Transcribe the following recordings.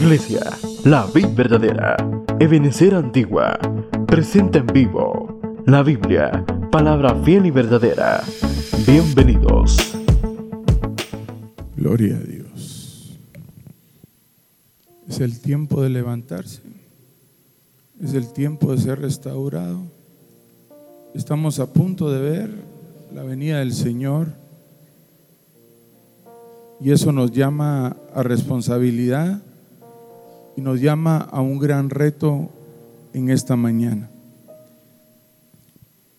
Iglesia, la vid verdadera, Ebenecer Antigua, presenta en vivo la Biblia, palabra fiel y verdadera. Bienvenidos. Gloria a Dios. Es el tiempo de levantarse. Es el tiempo de ser restaurado. Estamos a punto de ver la venida del Señor. Y eso nos llama a responsabilidad y nos llama a un gran reto en esta mañana.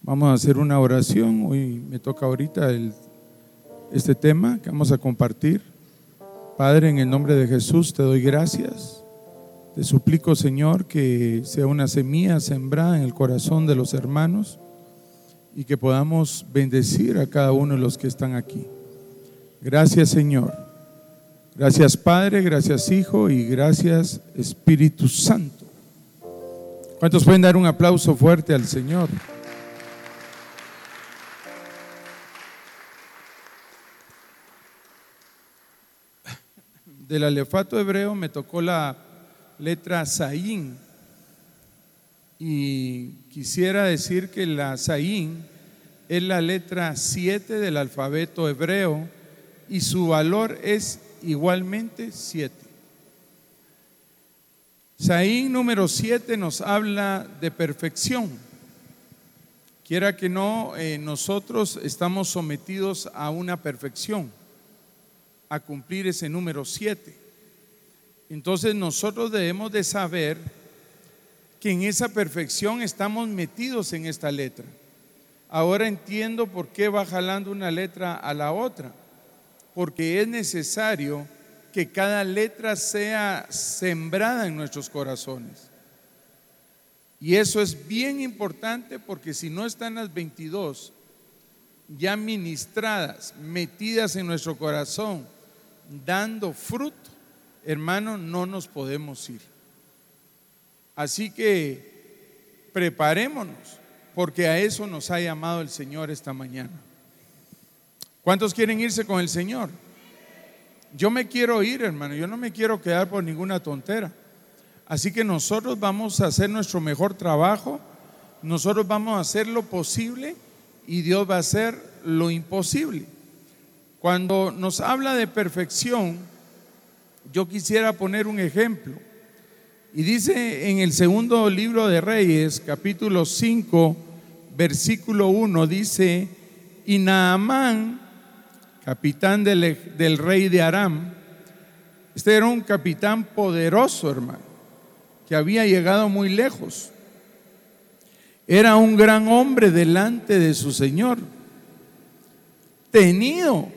Vamos a hacer una oración. Hoy me toca ahorita el, este tema que vamos a compartir. Padre, en el nombre de Jesús te doy gracias. Te suplico, Señor, que sea una semilla sembrada en el corazón de los hermanos y que podamos bendecir a cada uno de los que están aquí. Gracias Señor. Gracias Padre, gracias Hijo y gracias Espíritu Santo. ¿Cuántos pueden dar un aplauso fuerte al Señor? Del alefato hebreo me tocó la letra Saín y quisiera decir que la Saín es la letra 7 del alfabeto hebreo y su valor es igualmente 7. Saín número 7 nos habla de perfección. Quiera que no, eh, nosotros estamos sometidos a una perfección, a cumplir ese número 7. Entonces nosotros debemos de saber que en esa perfección estamos metidos en esta letra. Ahora entiendo por qué va jalando una letra a la otra porque es necesario que cada letra sea sembrada en nuestros corazones. Y eso es bien importante porque si no están las 22 ya ministradas, metidas en nuestro corazón, dando fruto, hermano, no nos podemos ir. Así que preparémonos, porque a eso nos ha llamado el Señor esta mañana. ¿Cuántos quieren irse con el Señor? Yo me quiero ir, hermano, yo no me quiero quedar por ninguna tontera. Así que nosotros vamos a hacer nuestro mejor trabajo, nosotros vamos a hacer lo posible y Dios va a hacer lo imposible. Cuando nos habla de perfección, yo quisiera poner un ejemplo. Y dice en el segundo libro de Reyes, capítulo 5, versículo 1, dice, y Naamán capitán del, del rey de Aram. Este era un capitán poderoso, hermano, que había llegado muy lejos. Era un gran hombre delante de su Señor, tenido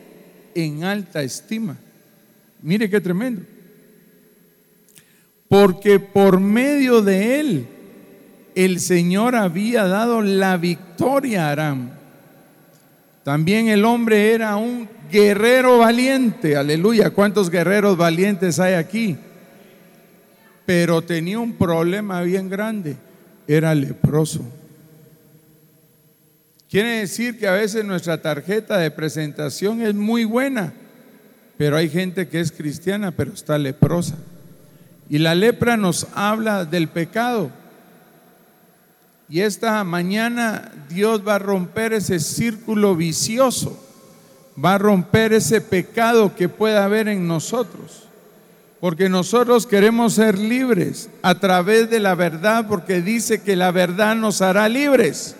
en alta estima. Mire qué tremendo. Porque por medio de él el Señor había dado la victoria a Aram. También el hombre era un guerrero valiente, aleluya. ¿Cuántos guerreros valientes hay aquí? Pero tenía un problema bien grande, era leproso. Quiere decir que a veces nuestra tarjeta de presentación es muy buena, pero hay gente que es cristiana pero está leprosa. Y la lepra nos habla del pecado. Y esta mañana Dios va a romper ese círculo vicioso va a romper ese pecado que pueda haber en nosotros. Porque nosotros queremos ser libres a través de la verdad, porque dice que la verdad nos hará libres.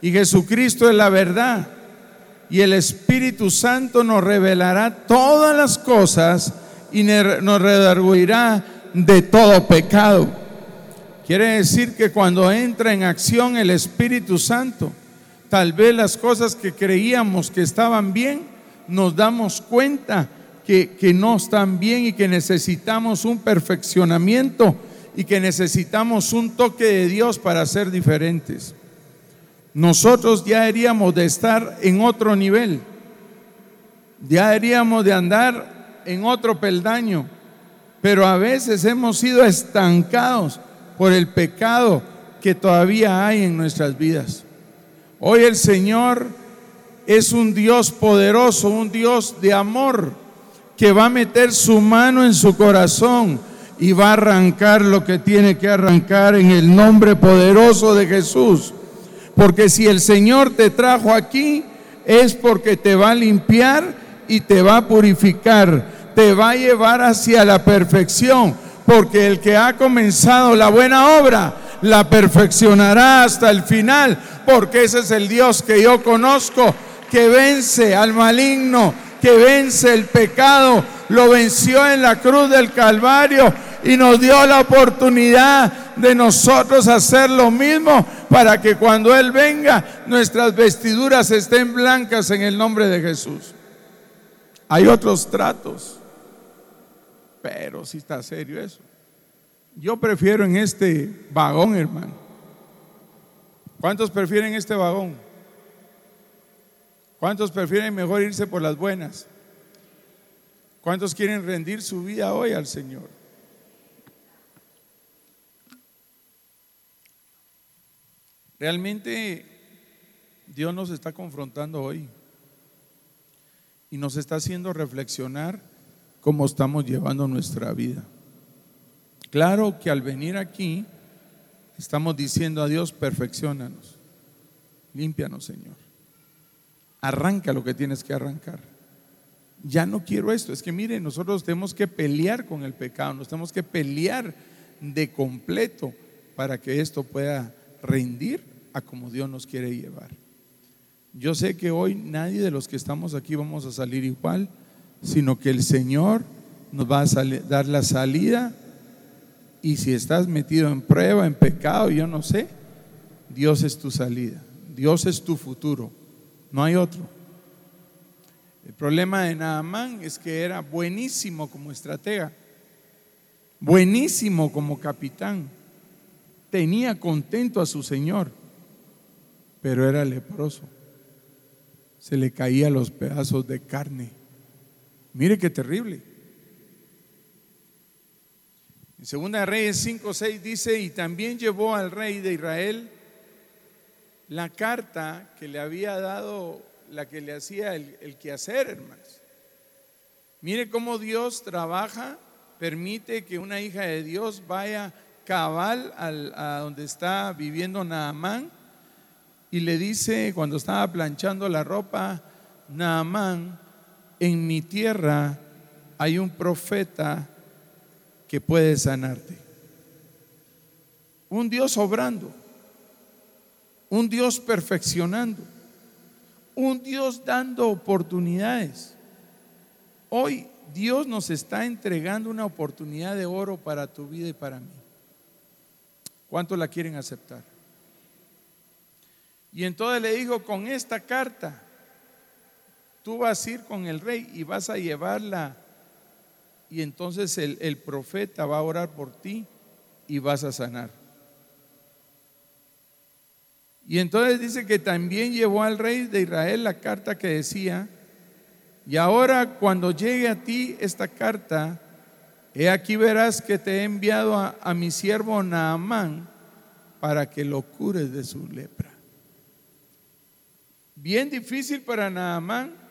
Y Jesucristo es la verdad. Y el Espíritu Santo nos revelará todas las cosas y nos redarguirá de todo pecado. Quiere decir que cuando entra en acción el Espíritu Santo, tal vez las cosas que creíamos que estaban bien, nos damos cuenta que, que no están bien y que necesitamos un perfeccionamiento y que necesitamos un toque de Dios para ser diferentes. Nosotros ya deberíamos de estar en otro nivel, ya deberíamos de andar en otro peldaño, pero a veces hemos sido estancados por el pecado que todavía hay en nuestras vidas. Hoy el Señor es un Dios poderoso, un Dios de amor, que va a meter su mano en su corazón y va a arrancar lo que tiene que arrancar en el nombre poderoso de Jesús. Porque si el Señor te trajo aquí, es porque te va a limpiar y te va a purificar, te va a llevar hacia la perfección. Porque el que ha comenzado la buena obra, la perfeccionará hasta el final. Porque ese es el Dios que yo conozco, que vence al maligno, que vence el pecado, lo venció en la cruz del Calvario y nos dio la oportunidad de nosotros hacer lo mismo para que cuando Él venga nuestras vestiduras estén blancas en el nombre de Jesús. Hay otros tratos, pero si está serio eso. Yo prefiero en este vagón, hermano. ¿Cuántos prefieren este vagón? ¿Cuántos prefieren mejor irse por las buenas? ¿Cuántos quieren rendir su vida hoy al Señor? Realmente Dios nos está confrontando hoy y nos está haciendo reflexionar cómo estamos llevando nuestra vida. Claro que al venir aquí estamos diciendo a Dios, perfeccionanos, límpianos Señor, arranca lo que tienes que arrancar. Ya no quiero esto, es que mire, nosotros tenemos que pelear con el pecado, nos tenemos que pelear de completo para que esto pueda rendir a como Dios nos quiere llevar. Yo sé que hoy nadie de los que estamos aquí vamos a salir igual, sino que el Señor nos va a dar la salida y si estás metido en prueba, en pecado, yo no sé, Dios es tu salida, Dios es tu futuro, no hay otro. El problema de Naamán es que era buenísimo como estratega, buenísimo como capitán, tenía contento a su Señor pero era leproso. Se le caía los pedazos de carne. Mire qué terrible. En Segunda Reyes 5, 6 dice, y también llevó al rey de Israel la carta que le había dado, la que le hacía el, quehacer, hermanos. Mire cómo Dios trabaja, permite que una hija de Dios vaya cabal a donde está viviendo Naamán y le dice cuando estaba planchando la ropa, Naamán, en mi tierra hay un profeta que puede sanarte. Un Dios obrando, un Dios perfeccionando, un Dios dando oportunidades. Hoy Dios nos está entregando una oportunidad de oro para tu vida y para mí. ¿Cuántos la quieren aceptar? Y entonces le dijo, con esta carta, tú vas a ir con el rey y vas a llevarla. Y entonces el, profeta va a orar por ti y vas a sanar. Y entonces dice que también llevó al rey de Israel la carta que decía, y ahora cuando llegue a ti esta carta, he aquí verás que te he enviado a, a mi siervo Naamán para que lo cures de su lepra. Bien difícil para Naamán,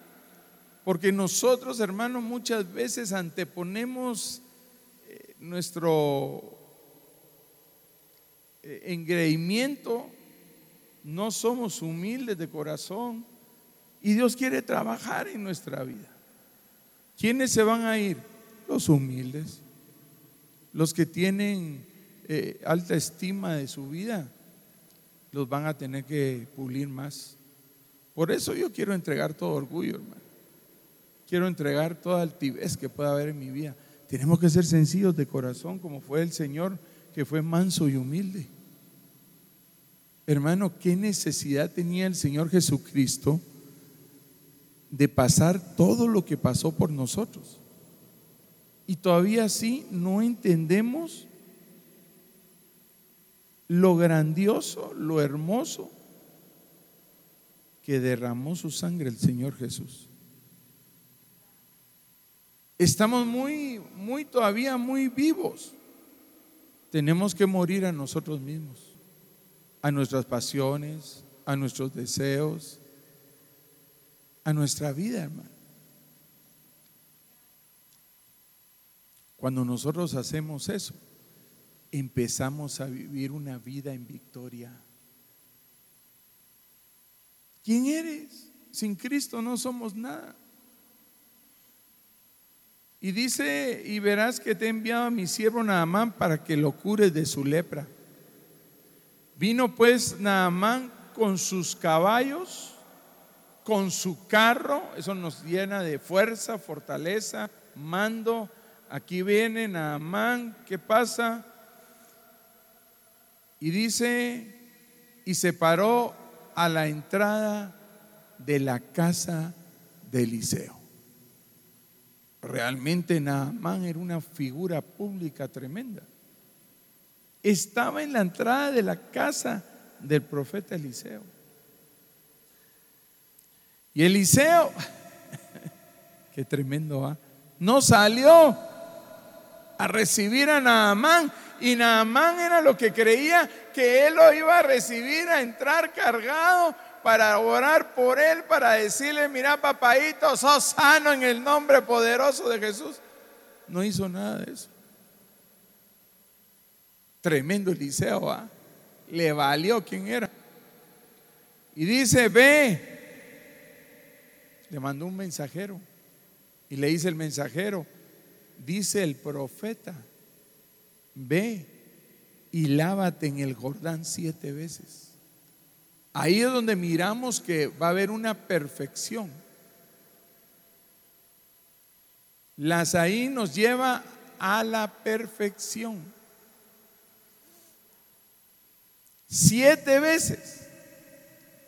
porque nosotros, hermanos, muchas veces anteponemos eh, nuestro eh, engreimiento, no somos humildes de corazón y Dios quiere trabajar en nuestra vida. ¿Quiénes se van a ir? Los humildes, los que tienen eh, alta estima de su vida, los van a tener que pulir más. Por eso yo quiero entregar todo orgullo, hermano. Quiero entregar toda altivez que pueda haber en mi vida. Tenemos que ser sencillos de corazón, como fue el Señor, que fue manso y humilde. Hermano, ¿qué necesidad tenía el Señor Jesucristo de pasar todo lo que pasó por nosotros? Y todavía así no entendemos lo grandioso, lo hermoso que derramó su sangre el Señor Jesús. Estamos muy, muy todavía muy vivos. Tenemos que morir a nosotros mismos, a nuestras pasiones, a nuestros deseos, a nuestra vida, hermano. Cuando nosotros hacemos eso, empezamos a vivir una vida en victoria. ¿Quién eres? Sin Cristo no somos nada. Y dice, y verás que te he enviado a mi siervo Naamán para que lo cures de su lepra. Vino pues Naamán con sus caballos, con su carro, eso nos llena de fuerza, fortaleza, mando. Aquí viene Naamán, ¿qué pasa? Y dice, y se paró a la entrada de la casa de Eliseo. Realmente Naamán era una figura pública tremenda. Estaba en la entrada de la casa del profeta Eliseo. Y Eliseo, qué tremendo, ¿ah? no salió a recibir a Naamán. Y Naamán era lo que creía que él lo iba a recibir, a entrar cargado para orar por él, para decirle, mira papadito, sos sano en el nombre poderoso de Jesús. No hizo nada de eso. Tremendo Eliseo, ¿ah? le valió quién era. Y dice, ve, le mandó un mensajero. Y le dice el mensajero, dice el profeta, ve y lávate en el Jordán siete veces. Ahí es donde miramos que va a haber una perfección. La ahí nos lleva a la perfección. Siete veces.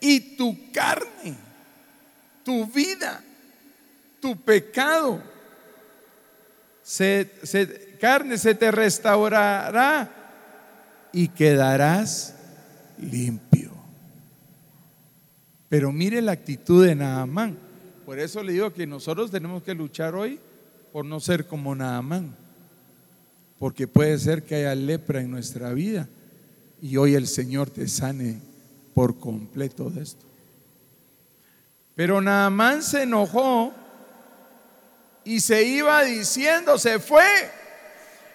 Y tu carne, tu vida, tu pecado, se, carne se te restaurará y quedarás limpio. Pero mire la actitud de Naamán. Por eso le digo que nosotros tenemos que luchar hoy por no ser como Naamán. Porque puede ser que haya lepra en nuestra vida y hoy el Señor te sane por completo de esto. Pero Naamán se enojó y se iba diciendo, se fue.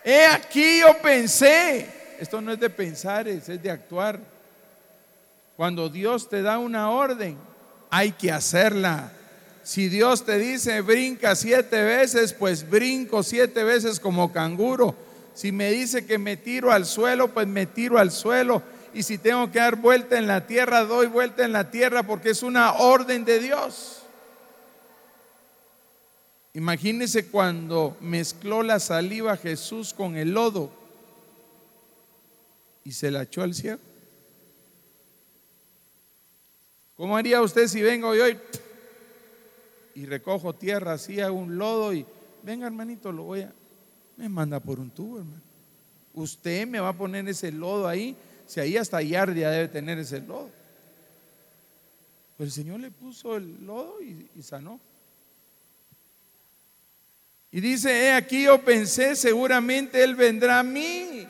He aquí yo pensé, esto no es de pensar, es de actuar. Cuando Dios te da una orden, hay que hacerla. Si Dios te dice brinca siete veces, pues brinco siete veces como canguro. Si me dice que me tiro al suelo, pues me tiro al suelo. Y si tengo que dar vuelta en la tierra, doy vuelta en la tierra porque es una orden de Dios. Imagínese cuando mezcló la saliva Jesús con el lodo y se la echó al cielo. ¿Cómo haría usted si vengo hoy y recojo tierra así, hago un lodo y venga hermanito, lo voy a... Me manda por un tubo, hermano. Usted me va a poner ese lodo ahí, si ahí hasta Yardia debe tener ese lodo. Pero el Señor le puso el lodo y, y sanó. Y dice, he aquí yo pensé, seguramente Él vendrá a mí.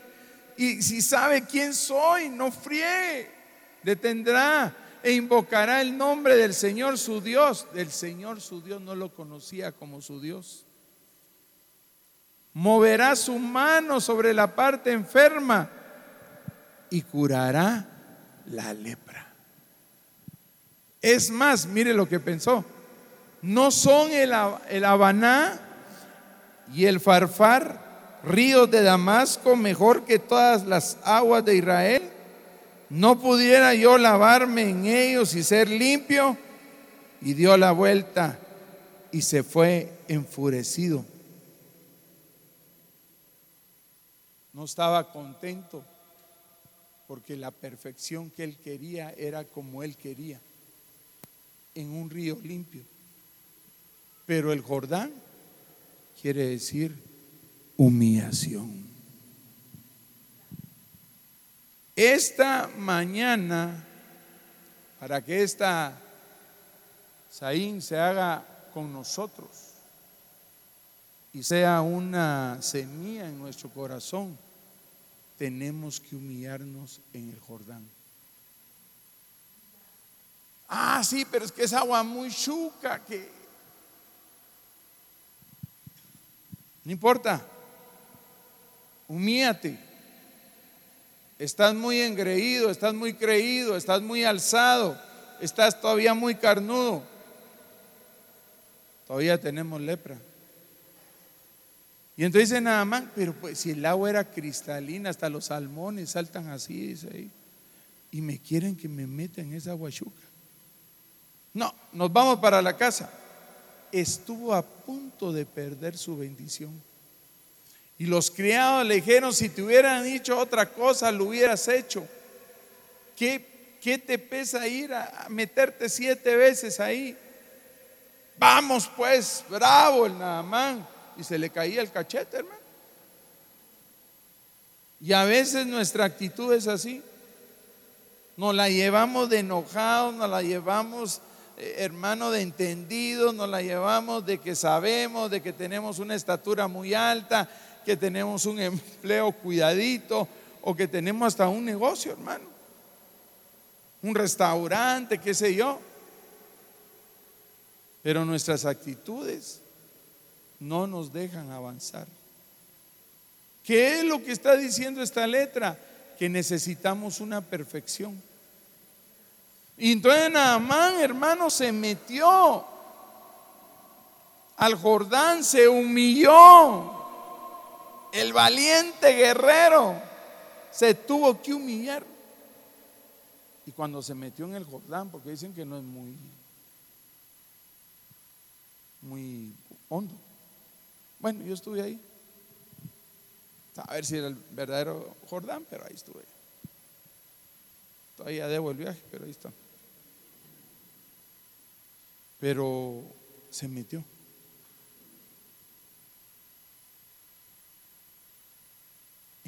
Y si sabe quién soy, no fríe, detendrá e invocará el nombre del Señor su Dios. Del Señor su Dios no lo conocía como su Dios. Moverá su mano sobre la parte enferma y curará la lepra. Es más, mire lo que pensó. No son el, el Habaná y el Farfar, ríos de Damasco, mejor que todas las aguas de Israel no pudiera yo lavarme en ellos y ser limpio. Y dio la vuelta y se fue enfurecido. No estaba contento porque la perfección que él quería era como él quería, en un río limpio. Pero el Jordán quiere decir humillación. Esta mañana, para que esta Saín se haga con nosotros y sea una semilla en nuestro corazón, tenemos que humillarnos en el Jordán. Ah, sí, pero es que es agua muy chuca que... No importa, Humíate. Estás muy engreído, estás muy creído, estás muy alzado, estás todavía muy carnudo. Todavía tenemos lepra. Y entonces dice nada más, pero pues si el agua era cristalina, hasta los salmones saltan así, dice ahí. Y me quieren que me meta en esa huachuca. No, nos vamos para la casa. Estuvo a punto de perder su bendición. Y los criados le dijeron, si te hubieran dicho otra cosa, lo hubieras hecho. ¿Qué, qué te pesa ir a meterte siete veces ahí? Vamos pues, bravo el Naamán y se le caía el cachete, hermano. Y a veces nuestra actitud es así. Nos la llevamos de enojados, nos la llevamos, eh, hermano, de entendidos, nos la llevamos de que sabemos, de que tenemos una estatura muy alta, que tenemos un empleo cuidadito o que tenemos hasta un negocio, hermano. Un restaurante, qué sé yo. Pero nuestras actitudes no nos dejan avanzar. ¿Qué es lo que está diciendo esta letra? Que necesitamos una perfección. Y entonces Naamán, hermano, se metió al Jordán, se humilló. El valiente guerrero se tuvo que humillar. Y cuando se metió en el Jordán, porque dicen que no es muy, muy hondo. Bueno, yo estuve ahí. A ver si era el verdadero Jordán, pero ahí estuve. Todavía debo el viaje, pero ahí está. Pero se metió.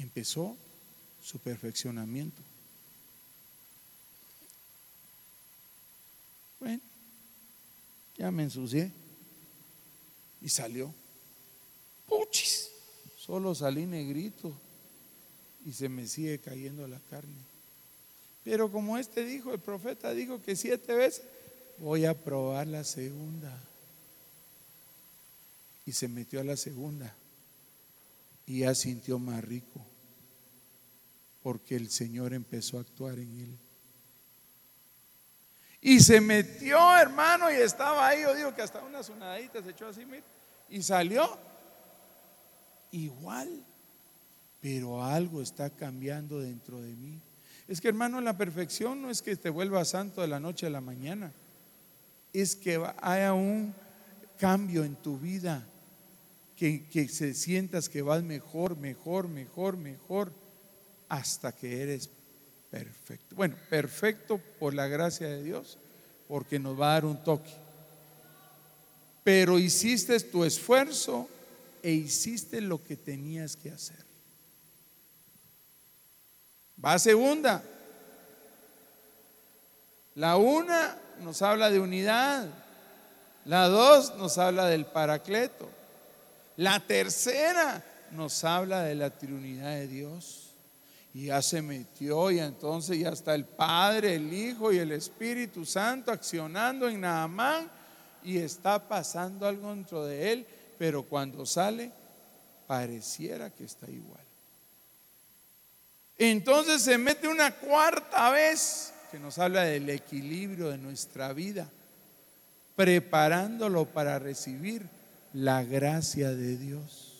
Empezó su perfeccionamiento. Bueno, ya me ensucié y salió. Puchis, solo salí negrito y se me sigue cayendo la carne. Pero como este dijo, el profeta dijo que siete veces, voy a probar la segunda. Y se metió a la segunda y ya sintió más rico porque el Señor empezó a actuar en él. Y se metió, hermano, y estaba ahí, yo digo que hasta una sonadita se echó así, mira, y salió igual, pero algo está cambiando dentro de mí. Es que hermano, la perfección no es que te vuelvas santo de la noche a la mañana, es que haya un cambio en tu vida, que, que se sientas que vas mejor, mejor, mejor, mejor, hasta que eres perfecto. Bueno, perfecto por la gracia de Dios, porque nos va a dar un toque. Pero hiciste tu esfuerzo e hiciste lo que tenías que hacer. Va a segunda. La una nos habla de unidad. La dos nos habla del paracleto. La tercera nos habla de la trinidad de Dios. Y ya se metió y entonces ya está el Padre, el Hijo y el Espíritu Santo accionando en Naamán y está pasando algo dentro de él pero cuando sale pareciera que está igual. Entonces se mete una cuarta vez que nos habla del equilibrio de nuestra vida, preparándolo para recibir la gracia de Dios.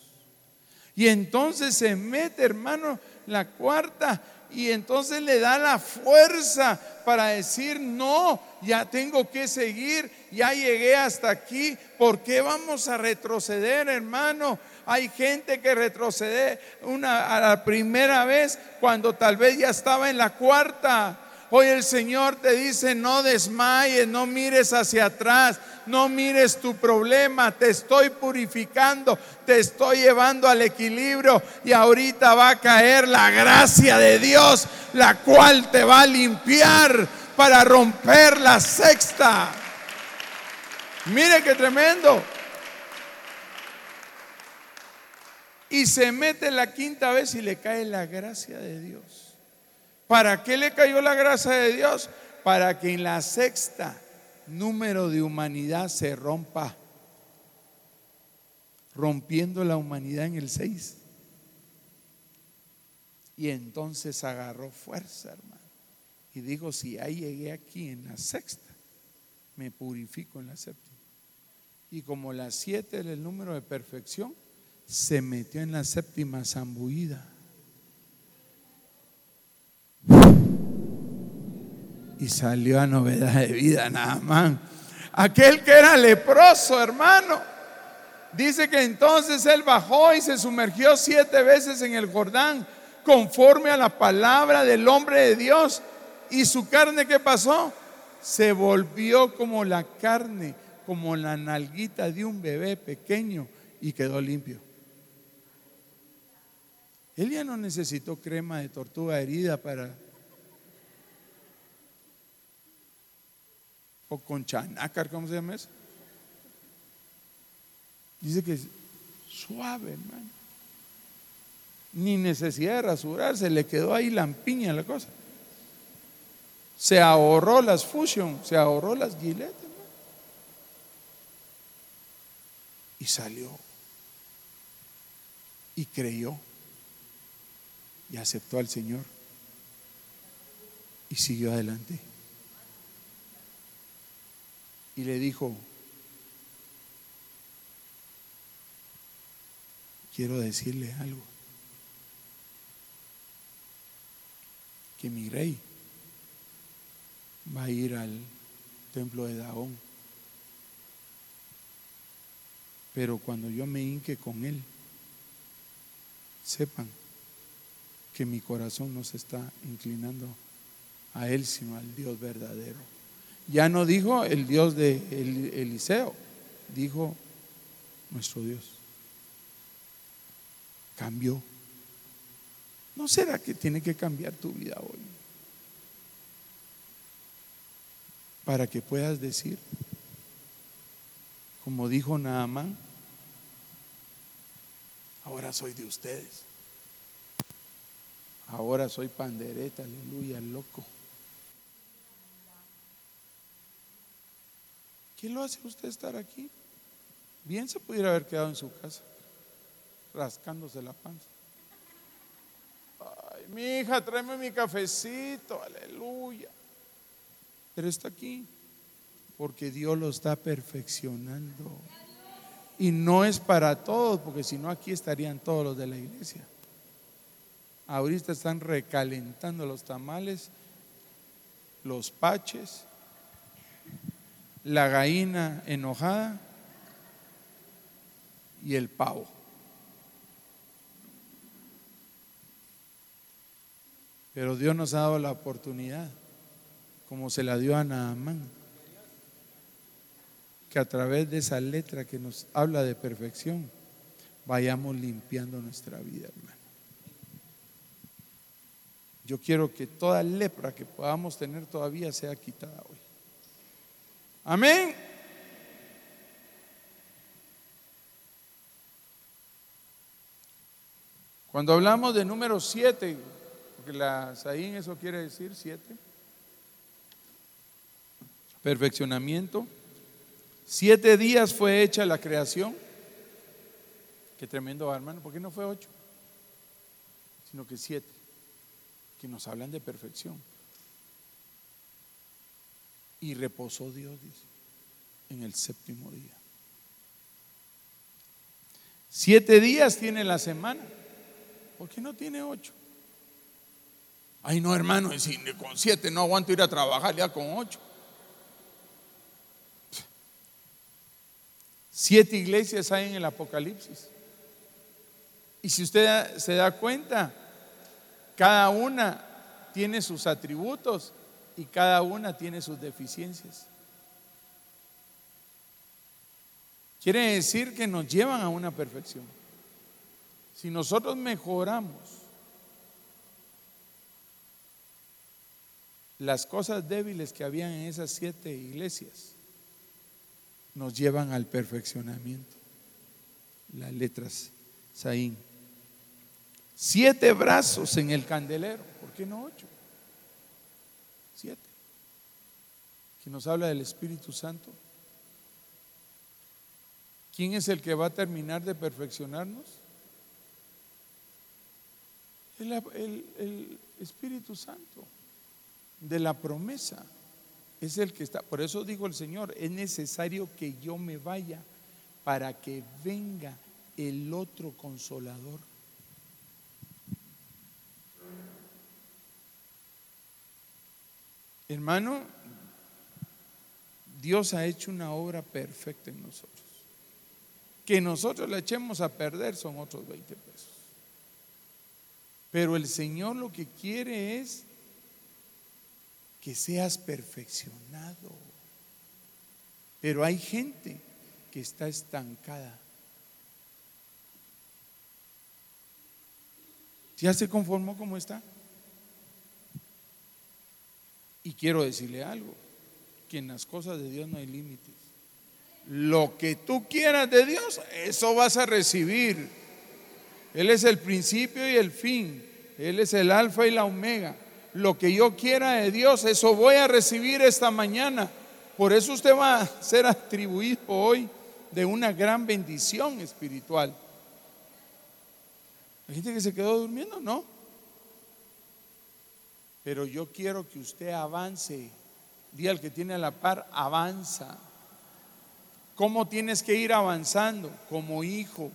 Y entonces se mete, hermano, la cuarta y entonces le da la fuerza para decir, no, ya tengo que seguir, ya llegué hasta aquí, ¿por qué vamos a retroceder, hermano? Hay gente que retrocede una, a la primera vez cuando tal vez ya estaba en la cuarta. Hoy el Señor te dice, no desmayes, no mires hacia atrás, no mires tu problema, te estoy purificando, te estoy llevando al equilibrio y ahorita va a caer la gracia de Dios, la cual te va a limpiar para romper la sexta. Mire qué tremendo. Y se mete la quinta vez y le cae la gracia de Dios. ¿Para qué le cayó la gracia de Dios? Para que en la sexta número de humanidad se rompa, rompiendo la humanidad en el seis Y entonces agarró fuerza, hermano. Y dijo, si ya llegué aquí en la sexta, me purifico en la séptima. Y como la siete es el número de perfección, se metió en la séptima zambullida. Y salió a novedad de vida, nada más. Aquel que era leproso, hermano. Dice que entonces él bajó y se sumergió siete veces en el Jordán, conforme a la palabra del hombre de Dios. Y su carne, ¿qué pasó? Se volvió como la carne, como la nalguita de un bebé pequeño y quedó limpio. Él ya no necesitó crema de tortuga herida para... O con chanácar, ¿cómo se llama eso? Dice que es suave, hermano. Ni necesidad de rasurarse, le quedó ahí lampiña la cosa. Se ahorró las Fusion, se ahorró las Gillette. Y salió. Y creyó y aceptó al Señor y siguió adelante. Y le dijo, quiero decirle algo, que mi rey va a ir al templo de Dagón, pero cuando yo me hinque con él, sepan que mi corazón no se está inclinando a Él, sino al Dios verdadero. Ya no dijo el Dios de Eliseo, dijo nuestro Dios. Cambió. ¿No será que tiene que cambiar tu vida hoy? Para que puedas decir, como dijo Naamán, ahora soy de ustedes. Ahora soy pandereta, aleluya, loco. ¿Qué lo hace usted estar aquí? Bien se pudiera haber quedado en su casa, rascándose la panza. Ay, mi hija, tráeme mi cafecito, aleluya. Pero está aquí porque Dios lo está perfeccionando. Y no es para todos, porque si no aquí estarían todos los de la iglesia. Ahorita están recalentando los tamales, los paches, la gallina enojada y el pavo. Pero Dios nos ha dado la oportunidad, como se la dio a Naamán, que a través de esa letra que nos habla de perfección, vayamos limpiando nuestra vida, hermano. Yo quiero que toda lepra que podamos tener todavía sea quitada hoy. Amén. Cuando hablamos de número siete, porque la Saín eso quiere decir siete, perfeccionamiento. Siete días fue hecha la creación. Qué tremendo, hermano. ¿Por qué no fue ocho? Sino que siete que nos hablan de perfección. Y reposó Dios, dice, en el séptimo día. Siete días tiene la semana. ¿Por qué no tiene ocho? Ay, no, hermano, con siete no aguanto ir a trabajar ya con ocho. Siete iglesias hay en el Apocalipsis. Y si usted se da cuenta, cada una tiene sus atributos y cada una tiene sus deficiencias. Quiere decir que nos llevan a una perfección. Si nosotros mejoramos las cosas débiles que habían en esas siete iglesias, nos llevan al perfeccionamiento. Las letras Saín. Siete brazos en el candelero. ¿Por qué no ocho? Que nos habla del Espíritu Santo. ¿Quién es el que va a terminar de perfeccionarnos? El, el Espíritu Santo de la promesa es el que está. Por eso digo el Señor, es necesario que yo me vaya para que venga el otro consolador. Hermano, Dios ha hecho una obra perfecta en nosotros. Que nosotros la echemos a perder son otros 20 pesos. Pero el Señor lo que quiere es que seas perfeccionado. Pero hay gente que está estancada. ¿Ya se conformó como está? Y quiero decirle algo, que en las cosas de Dios no hay límites. Lo que tú quieras de Dios, eso vas a recibir. Él es el principio y el fin. Él es el alfa y la omega. Lo que yo quiera de Dios, eso voy a recibir esta mañana. Por eso usted va a ser atribuido hoy de una gran bendición espiritual. Hay gente que se quedó durmiendo, no. Pero yo quiero que usted avance. Día al que tiene a la par, avanza. ¿Cómo tienes que ir avanzando? Como hijo.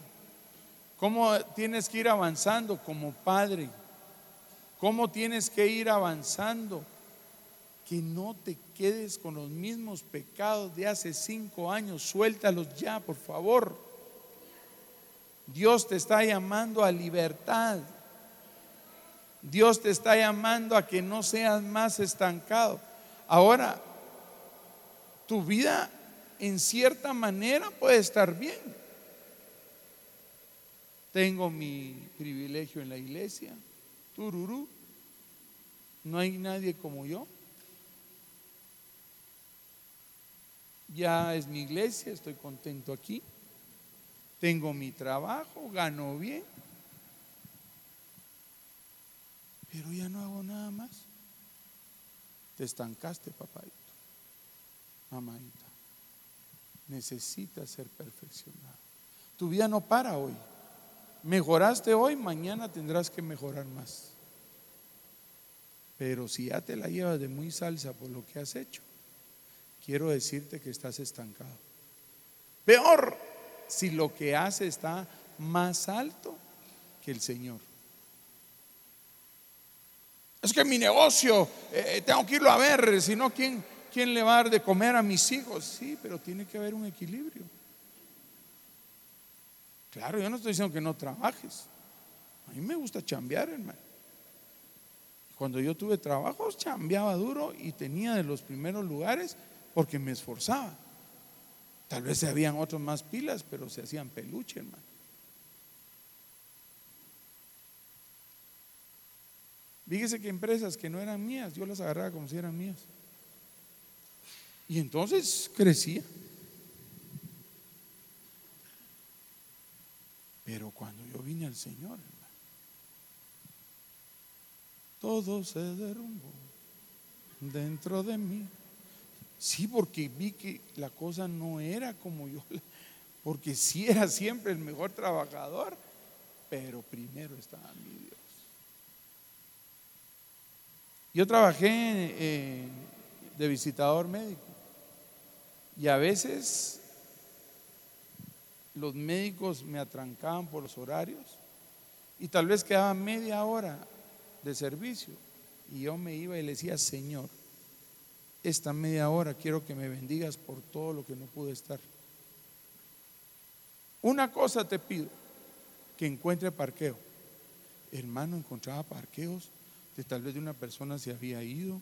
¿Cómo tienes que ir avanzando? Como padre. ¿Cómo tienes que ir avanzando? Que no te quedes con los mismos pecados de hace cinco años. Suéltalos ya, por favor. Dios te está llamando a libertad. Dios te está llamando a que no seas más estancado. Ahora, tu vida en cierta manera puede estar bien. Tengo mi privilegio en la iglesia, tururú. No hay nadie como yo. Ya es mi iglesia, estoy contento aquí. Tengo mi trabajo, gano bien. Pero ya no hago nada más. Te estancaste, papadito, mamadita. Necesitas ser perfeccionado. Tu vida no para hoy. Mejoraste hoy, mañana tendrás que mejorar más. Pero si ya te la llevas de muy salsa por lo que has hecho, quiero decirte que estás estancado. Peor si lo que hace está más alto que el Señor. Es que mi negocio, eh, tengo que irlo a ver, si no, ¿quién, ¿quién le va a dar de comer a mis hijos? Sí, pero tiene que haber un equilibrio. Claro, yo no estoy diciendo que no trabajes. A mí me gusta chambear, hermano. Cuando yo tuve trabajos, chambeaba duro y tenía de los primeros lugares porque me esforzaba. Tal vez se habían otros más pilas, pero se hacían peluche, hermano. Fíjese que empresas que no eran mías, yo las agarraba como si eran mías. Y entonces crecía. Pero cuando yo vine al Señor, todo se derrumbó dentro de mí. Sí, porque vi que la cosa no era como yo, porque sí era siempre el mejor trabajador, pero primero estaba mi Dios. Yo trabajé eh, de visitador médico y a veces los médicos me atrancaban por los horarios y tal vez quedaba media hora de servicio y yo me iba y le decía, Señor, esta media hora quiero que me bendigas por todo lo que no pude estar. Una cosa te pido, que encuentre parqueo. Hermano, encontraba parqueos tal vez de una persona se había ido,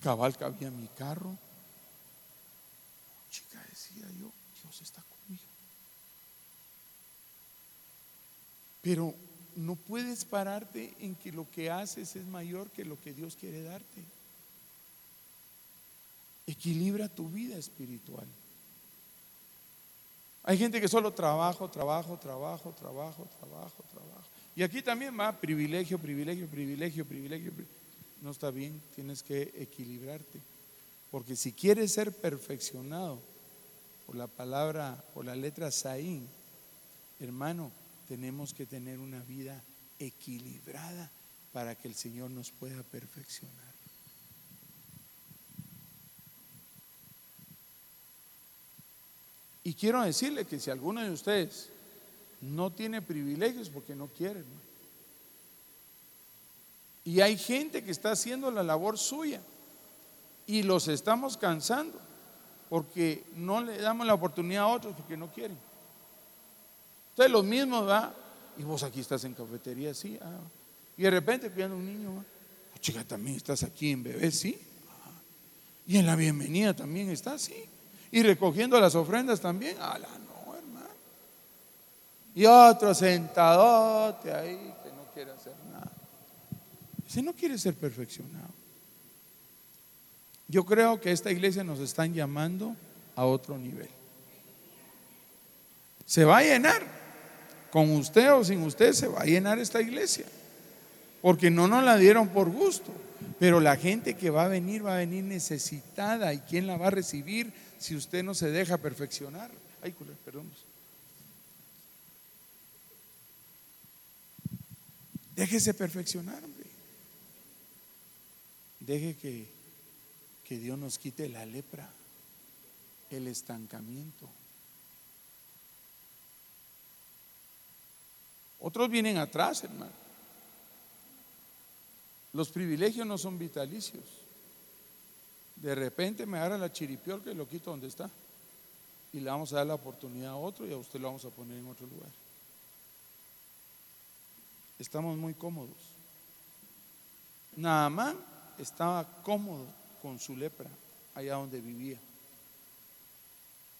cabal cabía mi carro. Chica decía yo, Dios está conmigo. Pero no puedes pararte en que lo que haces es mayor que lo que Dios quiere darte. Equilibra tu vida espiritual. Hay gente que solo trabajo, trabajo, trabajo, trabajo, trabajo, trabajo. Y aquí también va privilegio, privilegio, privilegio, privilegio. No está bien, tienes que equilibrarte. Porque si quieres ser perfeccionado por la palabra, por la letra Saín, hermano, tenemos que tener una vida equilibrada para que el Señor nos pueda perfeccionar. Y quiero decirle que si alguno de ustedes no tiene privilegios porque no quiere, y hay gente que está haciendo la labor suya y los estamos cansando porque no le damos la oportunidad a otros porque no quieren. Entonces lo mismo va, y vos aquí estás en cafetería, sí, ah. y de repente cuidando un niño, oh, chica, también estás aquí en bebé, sí, ah. y en la bienvenida también estás, sí, y recogiendo las ofrendas también, hermano. Y otro sentadote ahí que no quiere hacer nada. Ese no quiere ser perfeccionado. Yo creo que esta iglesia nos están llamando a otro nivel. Se va a llenar, con usted o sin usted, se va a llenar esta iglesia. Porque no nos la dieron por gusto. Pero la gente que va a venir va a venir necesitada. ¿Y quién la va a recibir si usted no se deja perfeccionar? Ay, perdón. Déjese perfeccionar, hombre. Deje que que Dios nos quite la lepra, el estancamiento. Otros vienen atrás, hermano. Los privilegios no son vitalicios. De repente me agarra la chiripiorca y lo quito donde está. Y le vamos a dar la oportunidad a otro y a usted lo vamos a poner en otro lugar. Estamos muy cómodos. Nada más estaba cómodo con su lepra allá donde vivía.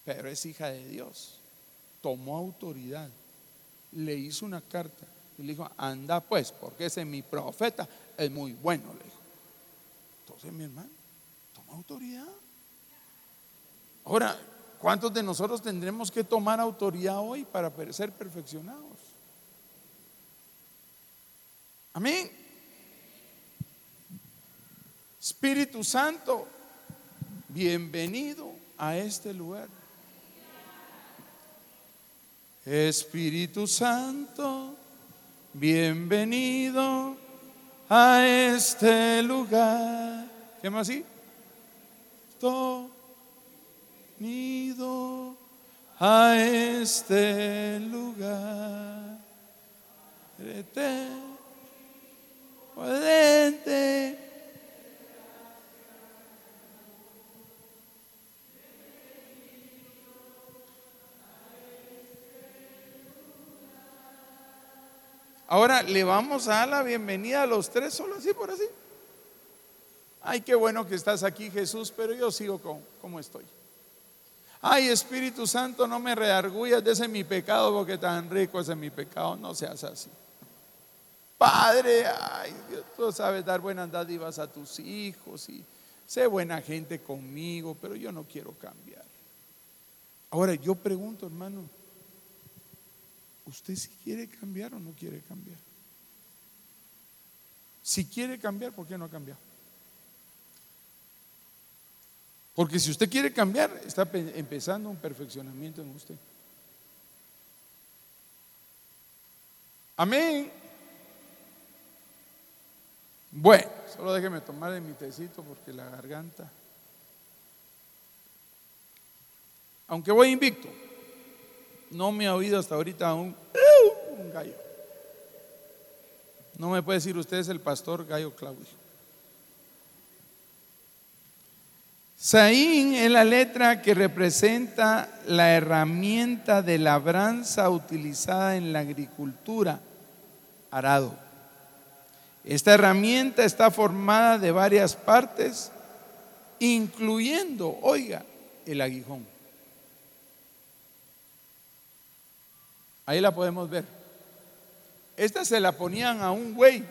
Pero es hija de Dios. Tomó autoridad. Le hizo una carta y le dijo, anda pues, porque ese es mi profeta, es muy bueno, le dijo. Entonces mi hermano, toma autoridad. Ahora, ¿cuántos de nosotros tendremos que tomar autoridad hoy para ser perfeccionados? Amén. Espíritu Santo, bienvenido a este lugar. Espíritu Santo, bienvenido a este lugar. ¿Qué más así? Bienvenido a este lugar. Ahora le vamos a dar la bienvenida a los tres, solo así por así. Ay, qué bueno que estás aquí, Jesús, pero yo sigo como, estoy. Ay, Espíritu Santo, no me reargullas de ese mi pecado, porque tan rico ese mi pecado. No seas así. Padre, ay, Dios, tú sabes dar buenas dádivas a tus hijos y sé buena gente conmigo, pero yo no quiero cambiar. Ahora yo pregunto, hermano, ¿Usted si quiere cambiar o no quiere cambiar? Si quiere cambiar, ¿por qué no ha cambiado? Porque si usted quiere cambiar, está empezando un perfeccionamiento en usted. Amén. Bueno, solo déjeme tomar de mi tecito porque la garganta. Aunque voy invicto no me ha oído hasta ahorita un, un gallo. No me puede decir usted es el pastor Gallo Claudio. Saín es la letra que representa la herramienta de labranza utilizada en la agricultura, arado. Esta herramienta está formada de varias partes, incluyendo, oiga, el aguijón. Ahí la podemos ver. Esta se la ponían a un güey.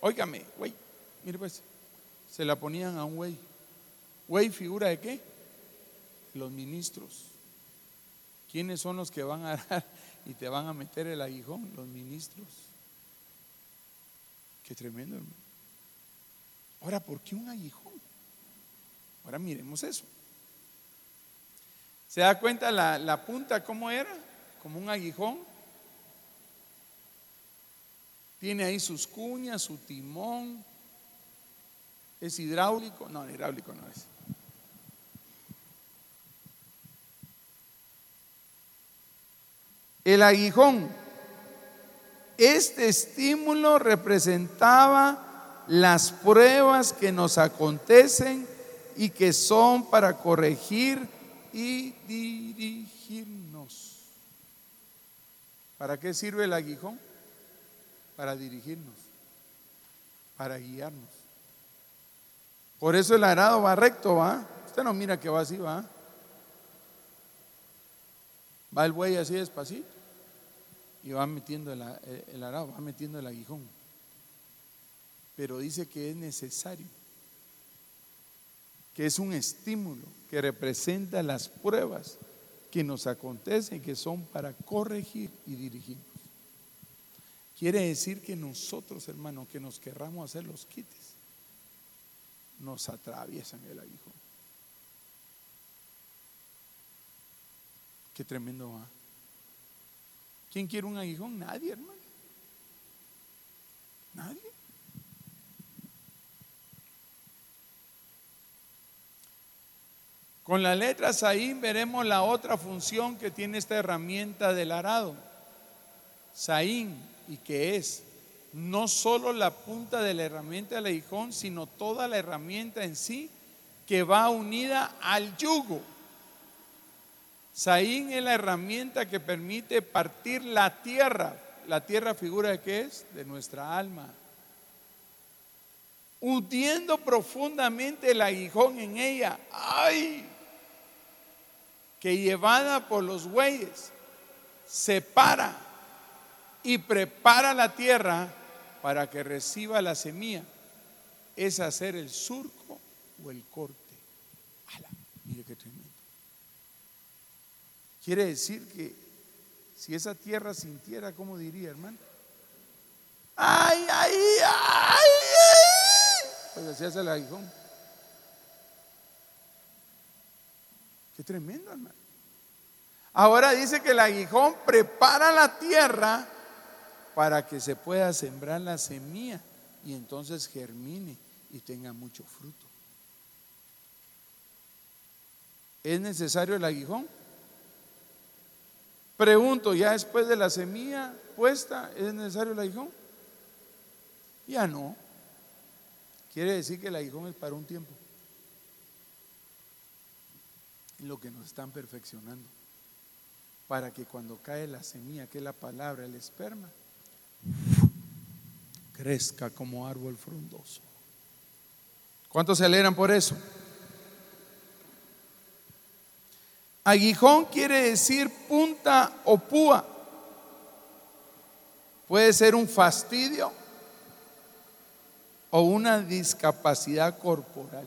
Óigame, güey. Mire pues. Se la ponían a un güey. Güey, figura de qué? Los ministros. ¿Quiénes son los que van a dar y te van a meter el aguijón? Los ministros. Qué tremendo, hermano. Ahora, ¿por qué un aguijón? Ahora miremos eso. ¿Se da cuenta la, la punta cómo era? como un aguijón. Tiene ahí sus cuñas, su timón. ¿Es hidráulico? No, hidráulico no es. El aguijón. Este estímulo representaba las pruebas que nos acontecen y que son para corregir y dirigirnos. ¿Para qué sirve el aguijón? Para dirigirnos, para guiarnos. Por eso el arado va recto, ¿va? Usted no mira que va así, ¿va? Va el buey así despacito y va metiendo el, el arado, va metiendo el aguijón. Pero dice que es necesario, que es un estímulo que representa las pruebas que nos acontecen, que son para corregir y dirigirnos. Quiere decir que nosotros, hermanos, que nos querramos hacer los quites, nos atraviesan el aguijón. Qué tremendo va. ¿Quién quiere un aguijón? Nadie, hermano. Nadie. Con las letras ahí veremos la otra función que tiene esta herramienta del arado. Saín, y que es no solo la punta de la herramienta del aguijón, sino toda la herramienta en sí que va unida al yugo. Saín es la herramienta que permite partir la tierra. La tierra figura de qué es? De nuestra alma. Hundiendo profundamente el aguijón en ella. ¡Ay! Que llevada por los bueyes, separa y prepara la tierra para que reciba la semilla. Es hacer el surco o el corte. Mire tremendo. Quiere decir que si esa tierra sintiera, ¿cómo diría, hermano? ¡Ay, ay, ay! Pues así hace el aguijón. Qué tremendo, hermano. Ahora dice que el aguijón prepara la tierra para que se pueda sembrar la semilla y entonces germine y tenga mucho fruto. ¿Es necesario el aguijón? Pregunto, ¿ya después de la semilla puesta es necesario el aguijón? Ya no. Quiere decir que el aguijón es para un tiempo. Lo que nos están perfeccionando. Para que cuando cae la semilla, que es la palabra, el esperma, crezca como árbol frondoso. ¿Cuántos se alegran por eso? Aguijón quiere decir o púa. Puede ser un fastidio o una discapacidad corporal.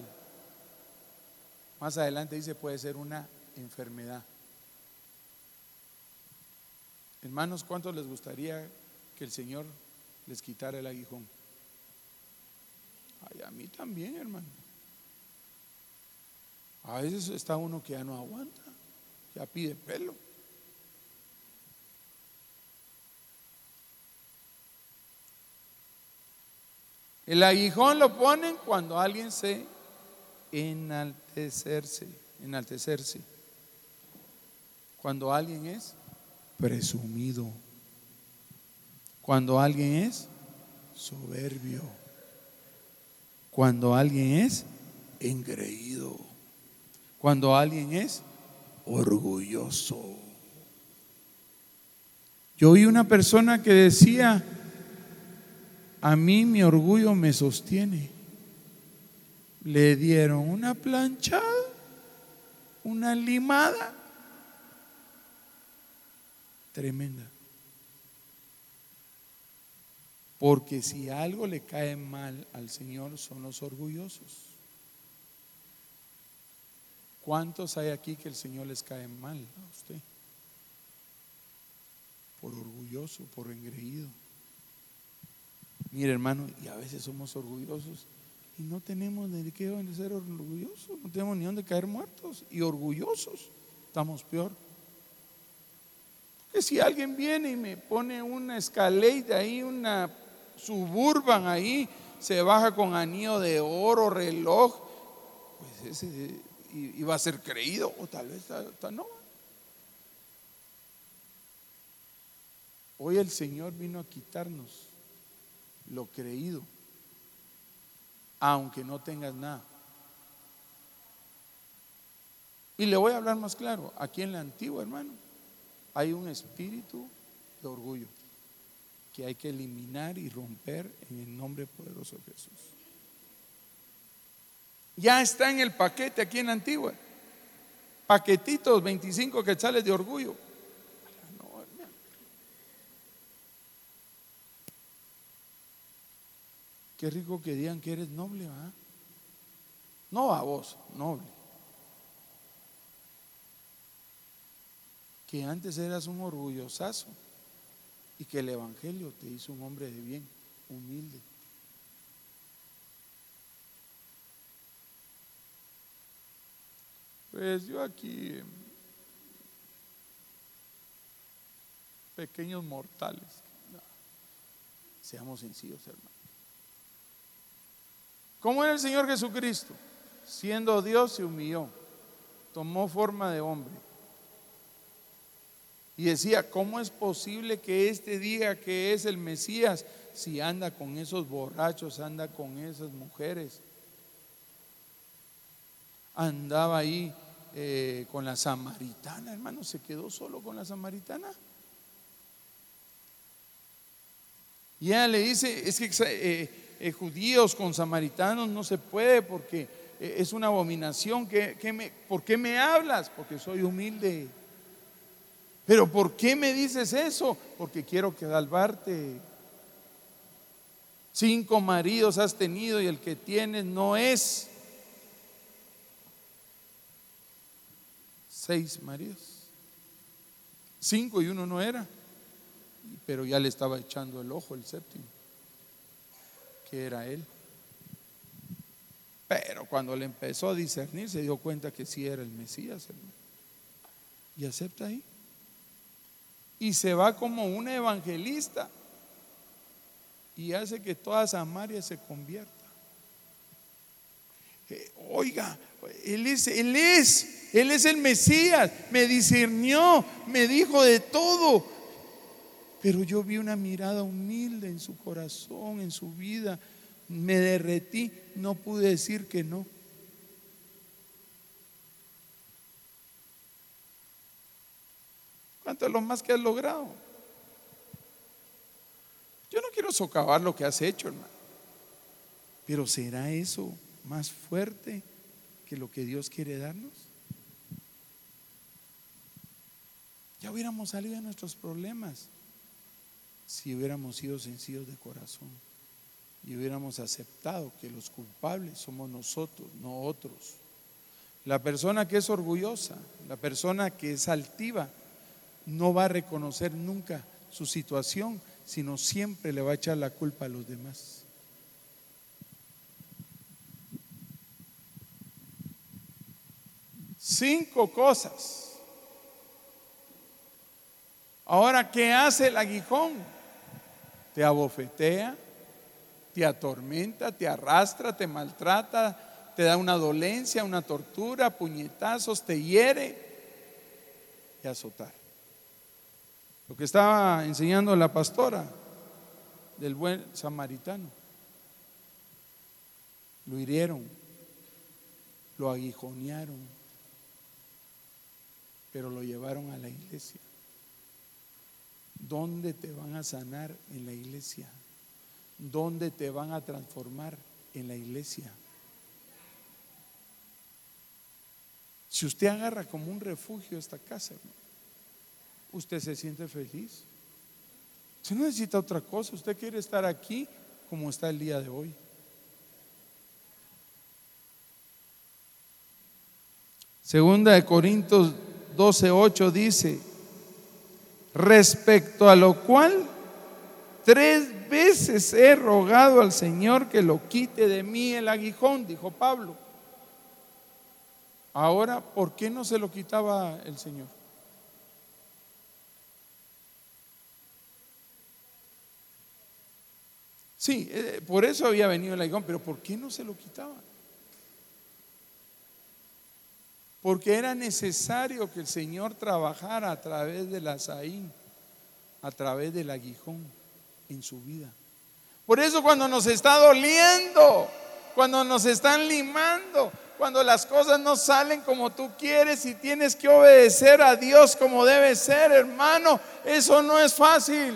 Más adelante dice puede ser una enfermedad. Hermanos, ¿cuántos les gustaría que el Señor les quitara el aguijón? Ay, a mí también, hermano. A veces está uno que ya no aguanta ya pide pelo. El aguijón lo ponen cuando alguien se enaltecerse, enaltecerse. Cuando alguien es presumido. Cuando alguien es soberbio. Cuando alguien es engreído. Cuando alguien es orgulloso. Yo oí una persona que decía, a mí mi orgullo me sostiene. Le dieron una planchada, una limada tremenda. Porque si algo le cae mal al Señor son los orgullosos. ¿Cuántos hay aquí que el Señor les cae mal a usted? Por orgulloso, por engreído. Mire, hermano, y a veces somos orgullosos y no tenemos de qué ser orgullosos, no tenemos ni dónde caer muertos y orgullosos. Estamos peor. Que si alguien viene y me pone una escalera ahí, una suburban ahí, se baja con anillo de oro, reloj, pues ese iba a ser creído, o tal vez no. Hoy el Señor vino a quitarnos lo creído, aunque no tengas nada. Y le voy a hablar más claro, aquí en la antigua, hermano, hay un espíritu de orgullo que hay que eliminar y romper en el nombre poderoso de Jesús. Ya está en el paquete aquí en la antigua. Paquetitos 25 quetzales de orgullo. Qué rico que digan que eres noble, ¿ah? No a vos, noble. que antes eras un orgullosazo y que el Evangelio te hizo un hombre de bien, humilde. Pues yo aquí, pequeños mortales, seamos sencillos, hermano. ¿Cómo era el Señor Jesucristo? Siendo Dios se humilló, tomó forma de hombre y decía, ¿cómo es posible que este diga que es el Mesías si anda con esos borrachos, anda con esas mujeres? Andaba ahí eh, con la samaritana, hermano, se quedó solo con la samaritana. Y ella le dice, es que eh, eh, judíos con samaritanos no se puede porque es una abominación. me, ¿Por qué me hablas? Porque soy humilde. Pero ¿por qué me dices eso? Porque quiero salvarte. Cinco maridos has tenido y el que tienes no es. Seis maridos. Cinco y uno no era. Pero ya le estaba echando el ojo el séptimo, que era él. Pero cuando le empezó a discernir se dio cuenta que sí era el Mesías. Y acepta ahí y se va como una evangelista y hace que toda Samaria se convierta. Eh, oiga, él es, él es, él es el Mesías, me discernió, me dijo de todo, pero yo vi una mirada humilde en su corazón, en su vida, me derretí, no pude decir que no. ¿Cuánto es lo más que has logrado? Yo no quiero socavar lo que has hecho, hermano. Pero ¿será eso más fuerte que lo que Dios quiere darnos? Ya hubiéramos salido de nuestros problemas si hubiéramos sido sencillos de corazón y hubiéramos aceptado que los culpables somos nosotros, no otros. La persona que es orgullosa, la persona que es altiva, no va a reconocer nunca su situación, sino siempre le va a echar la culpa a los demás. Cinco cosas. Ahora, ¿qué hace el aguijón? Te abofetea, te atormenta, te arrastra, te maltrata, te da una dolencia, una tortura, puñetazos, te hiere y azotar. Lo que estaba enseñando la pastora del buen samaritano. Lo hirieron, lo aguijonearon, pero lo llevaron a la iglesia. ¿Dónde te van a sanar en la iglesia? ¿Dónde te van a transformar en la iglesia? Si usted agarra como un refugio esta casa, usted se siente feliz. Usted no necesita otra cosa, usted quiere estar aquí como está el día de hoy. Segunda de Corintios 12:8 dice, respecto a lo cual tres veces he rogado al Señor que lo quite de mí el aguijón, dijo Pablo. Ahora, ¿por qué no se lo quitaba el Señor? Sí, eh, por eso había venido el aguijón, pero ¿por qué no se lo quitaba? Porque era necesario que el Señor trabajara a través de la saín, a través del aguijón en su vida. Por eso cuando nos está doliendo, cuando nos están limando, cuando las cosas no salen como tú quieres y tienes que obedecer a Dios como debe ser, hermano, eso no es fácil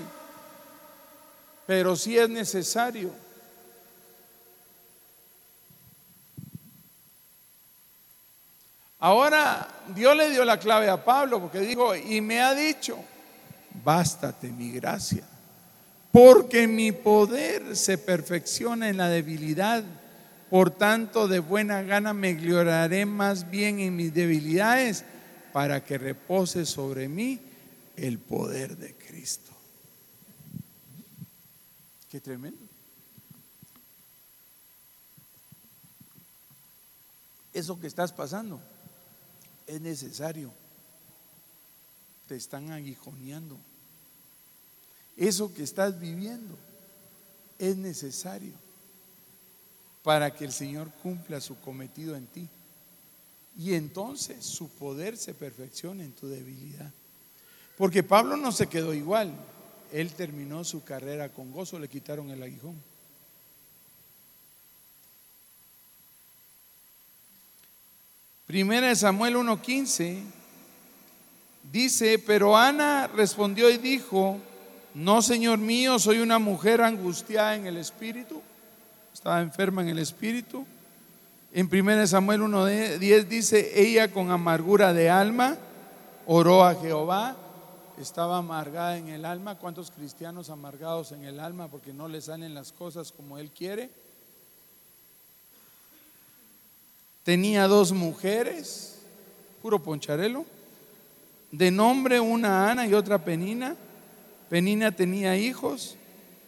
pero sí es necesario. Ahora Dios le dio la clave a Pablo porque dijo, y me ha dicho, bástate mi gracia, porque mi poder se perfecciona en la debilidad. Por tanto, de buena gana me gloriaré más bien en mis debilidades para que repose sobre mí el poder de Cristo. Qué tremendo. Eso que estás pasando es necesario. Te están aguijoneando. Eso que estás viviendo es necesario para que el Señor cumpla su cometido en ti. Y entonces su poder se perfeccione en tu debilidad. Porque Pablo no se quedó igual él terminó su carrera con gozo, le quitaron el aguijón. Primera de Samuel 1:15 dice, pero Ana respondió y dijo, no, Señor mío, soy una mujer angustiada en el espíritu, estaba enferma en el espíritu. En Primera de Samuel 1:10 dice, ella con amargura de alma oró a Jehová estaba amargada en el alma. ¿Cuántos cristianos amargados en el alma porque no le salen las cosas como él quiere? Tenía dos mujeres, puro poncharelo, de nombre una Ana y otra Penina. Penina tenía hijos,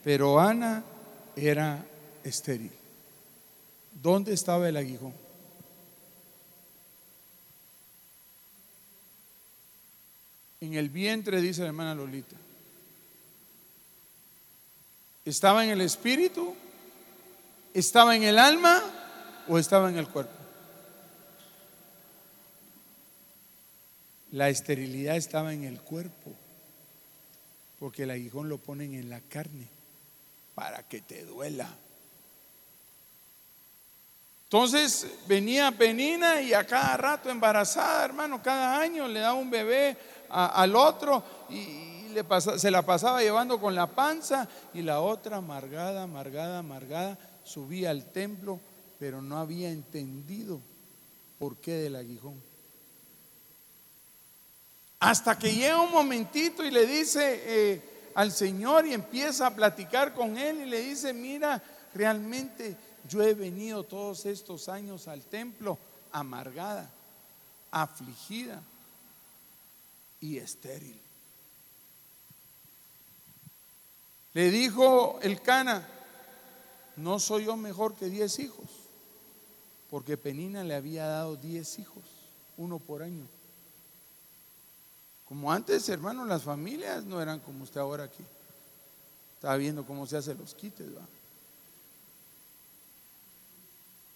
pero Ana era estéril. ¿Dónde estaba el aguijón? en el vientre, dice la hermana Lolita. ¿Estaba en el espíritu? ¿Estaba en el alma o estaba en el cuerpo? La esterilidad estaba en el cuerpo, porque el aguijón lo ponen en la carne para que te duela. Entonces venía Penina y a cada rato embarazada, hermano, cada año le daba un bebé al otro y, se la pasaba llevando con la panza y la otra amargada, amargada, amargada, subía al templo, pero no había entendido por qué del aguijón. Hasta que llega un momentito y le dice eh, al Señor y empieza a platicar con él y le dice, mira, realmente yo he venido todos estos años al templo amargada, afligida, y estéril. Le dijo el Cana, no soy yo mejor que diez hijos, porque Penina le había dado diez hijos, uno por año. Como antes, hermano, las familias no eran como usted ahora aquí. Estaba viendo cómo se hacen los quites, ¿va?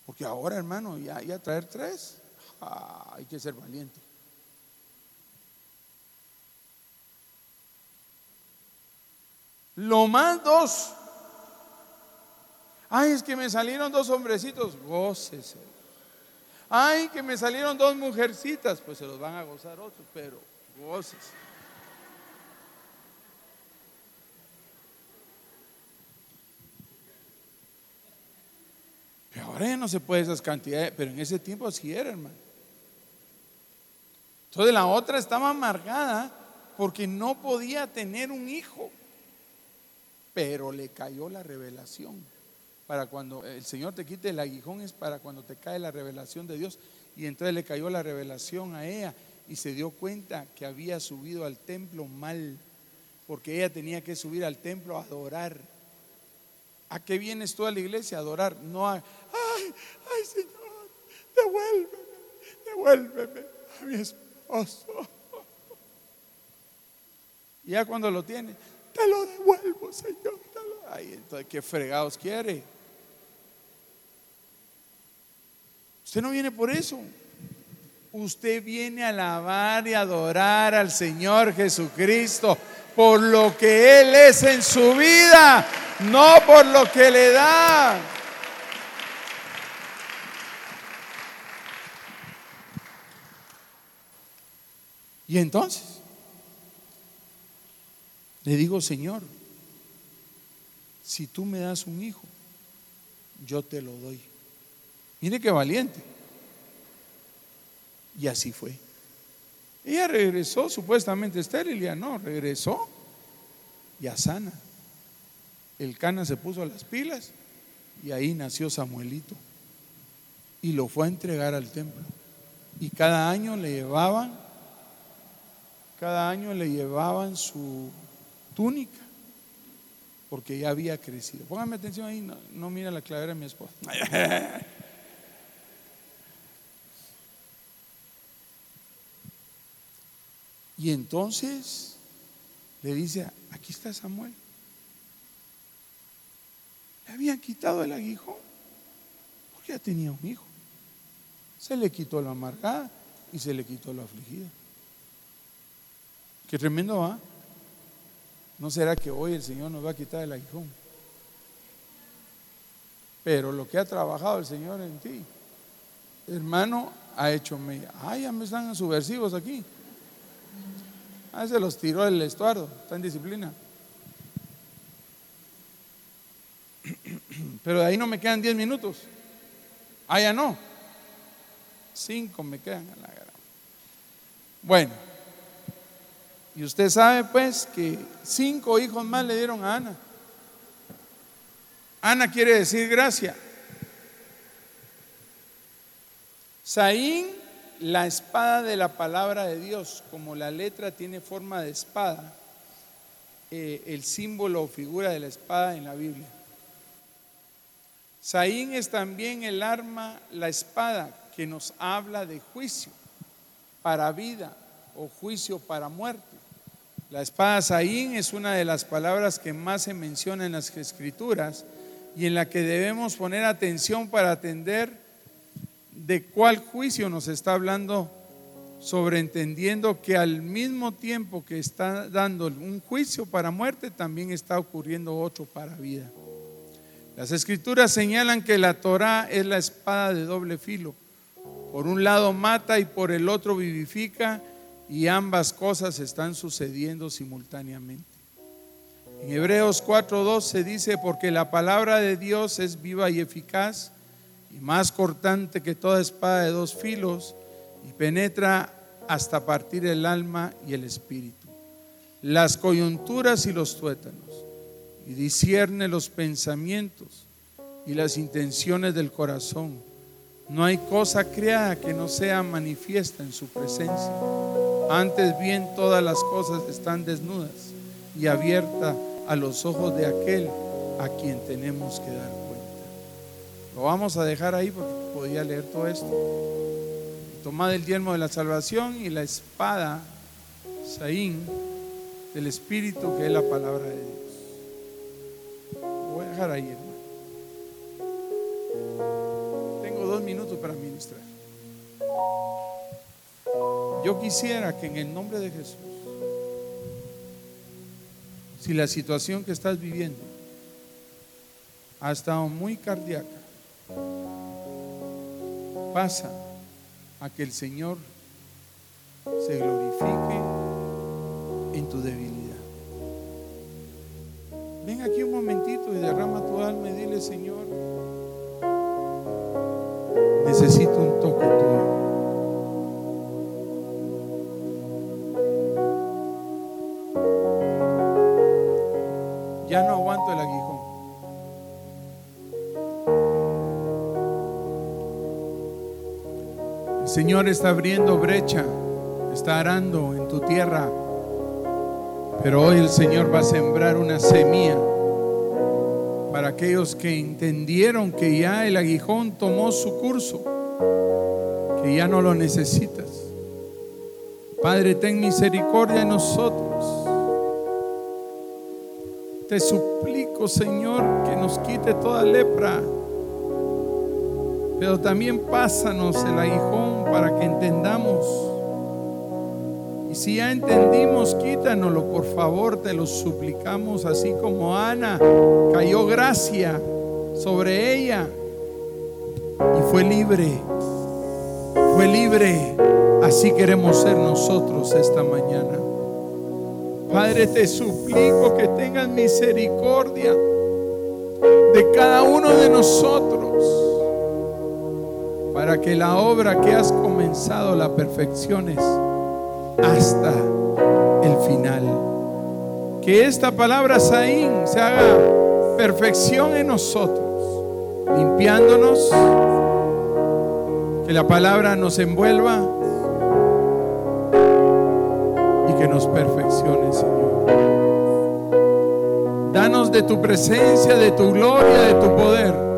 Porque ahora, hermano, ya, ya traer tres, ah, hay que ser valiente. Lo más dos. Ay, es que me salieron dos hombrecitos, gócese. Ay, que me salieron dos mujercitas, pues se los van a gozar otros, pero gócese. Pero ahora ya no se puede esas cantidades, pero en ese tiempo así era, hermano. Entonces la otra estaba amargada porque no podía tener un hijo pero le cayó la revelación. Para cuando el Señor te quite el aguijón es para cuando te cae la revelación de Dios. Y entonces le cayó la revelación a ella y se dio cuenta que había subido al templo mal, porque ella tenía que subir al templo a adorar. ¿A qué vienes tú a la iglesia? A adorar, no ay, ay Señor, devuélveme, devuélveme a mi esposo. Y ya cuando lo tiene, te lo devuelvo, Señor. Ay, entonces, ¿qué fregados quiere? Usted no viene por eso. Usted viene a alabar y adorar al Señor Jesucristo por lo que Él es en su vida, no por lo que le da. Y entonces, le digo, Señor, si tú me das un hijo, yo te lo doy. Mire qué valiente. Y así fue. Ella regresó supuestamente estéril, ya no, regresó ya sana. El cana se puso a las pilas y ahí nació Samuelito. Y lo fue a entregar al templo. Y cada año le llevaban, cada año le llevaban su túnica, porque ya había crecido. Póngame atención ahí, no, no mira la clavera de mi esposa. Y entonces le dice, aquí está Samuel. Le habían quitado el aguijón porque ya tenía un hijo. Se le quitó la amargada y se le quitó la afligida. Qué tremendo va. ¿No será que hoy el Señor nos va a quitar el aguijón? Pero lo que ha trabajado el Señor en ti, hermano, ha hecho media. Ay, ya me están subversivos aquí. Ah, se los tiró el estuardo, está en disciplina. Pero de ahí no me quedan 10 minutos. Ah, ya no. Cinco me quedan en la guerra. Bueno, y usted sabe pues que cinco hijos más le dieron a Ana. Ana quiere decir gracia. Saín la espada de la palabra de Dios, como la letra tiene forma de espada, eh, el símbolo o figura de la espada en la Biblia. Saín es también el arma, la espada, que nos habla de juicio para vida o juicio para muerte. La espada Saín es una de las palabras que más se menciona en las escrituras y en la que debemos poner atención para atender de cuál juicio nos está hablando, sobreentendiendo que al mismo tiempo que está dando un juicio para muerte, también está ocurriendo otro para vida. Las escrituras señalan que la Torah es la espada de doble filo. Por un lado mata y por el otro vivifica y ambas cosas están sucediendo simultáneamente. En Hebreos 4.2 se dice, porque la palabra de Dios es viva y eficaz y más cortante que toda espada de dos filos y penetra hasta partir el alma y el espíritu, las coyunturas y los tuétanos, y discierne los pensamientos y las intenciones del corazón. No hay cosa creada que no sea manifiesta en su presencia. Antes bien todas las cosas están desnudas y abiertas a los ojos de aquel a quien tenemos que dar lo vamos a dejar ahí porque podía leer todo esto. Tomad el yelmo de la salvación y la espada, Saín, del Espíritu, que es la palabra de Dios. Lo voy a dejar ahí, hermano. Tengo dos minutos para ministrar. Yo quisiera que en el nombre de Jesús, si la situación que estás viviendo ha estado muy cardíaca, pasa a que el Señor se glorifique en tu debilidad. Ven aquí un momentito y derrama tu alma y dile, Señor, necesito un toque tuyo. Ya no aguanto el aguijón. Señor está abriendo brecha, está arando en tu tierra. Pero hoy el Señor va a sembrar una semilla para aquellos que entendieron que ya el aguijón tomó su curso, que ya no lo necesitas. Padre, ten misericordia de nosotros. Te suplico, Señor, que nos quite toda lepra. Pero también pásanos el aguijón para que entendamos. Y si ya entendimos, quítanoslo, por favor, te lo suplicamos, así como Ana cayó gracia sobre ella y fue libre. Fue libre. Así queremos ser nosotros esta mañana. Padre, te suplico que tengas misericordia de cada uno de nosotros para que la obra que has comenzado la perfecciones hasta el final. Que esta palabra Saín se haga perfección en nosotros, limpiándonos, que la palabra nos envuelva y que nos perfeccione, Señor. Danos de tu presencia, de tu gloria, de tu poder,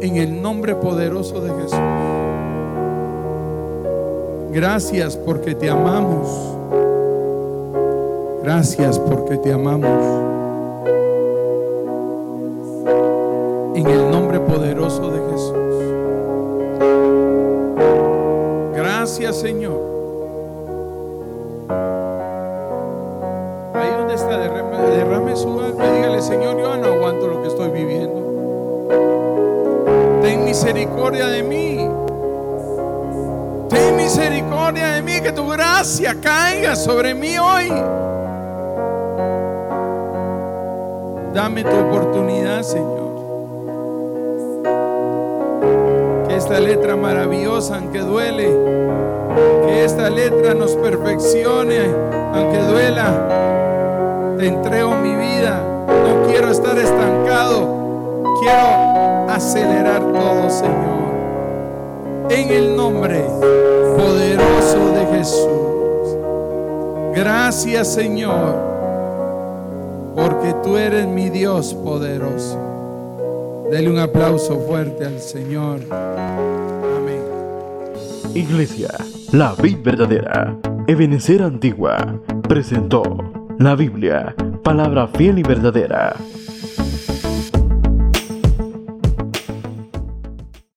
en el nombre poderoso de Jesús. Gracias porque te amamos. Gracias porque te amamos. Sobre mí hoy. Dame tu oportunidad, Señor. Que esta letra maravillosa, aunque duele, que esta letra nos perfeccione, aunque duela. Te entrego mi vida. No quiero estar estancado. Quiero acelerar todo, Señor. En el nombre poderoso de Jesús. Gracias, Señor, porque tú eres mi Dios poderoso. Dele un aplauso fuerte al Señor. Amén. Iglesia, la vid verdadera, Ebenecer Antigua, presentó la Biblia, palabra fiel y verdadera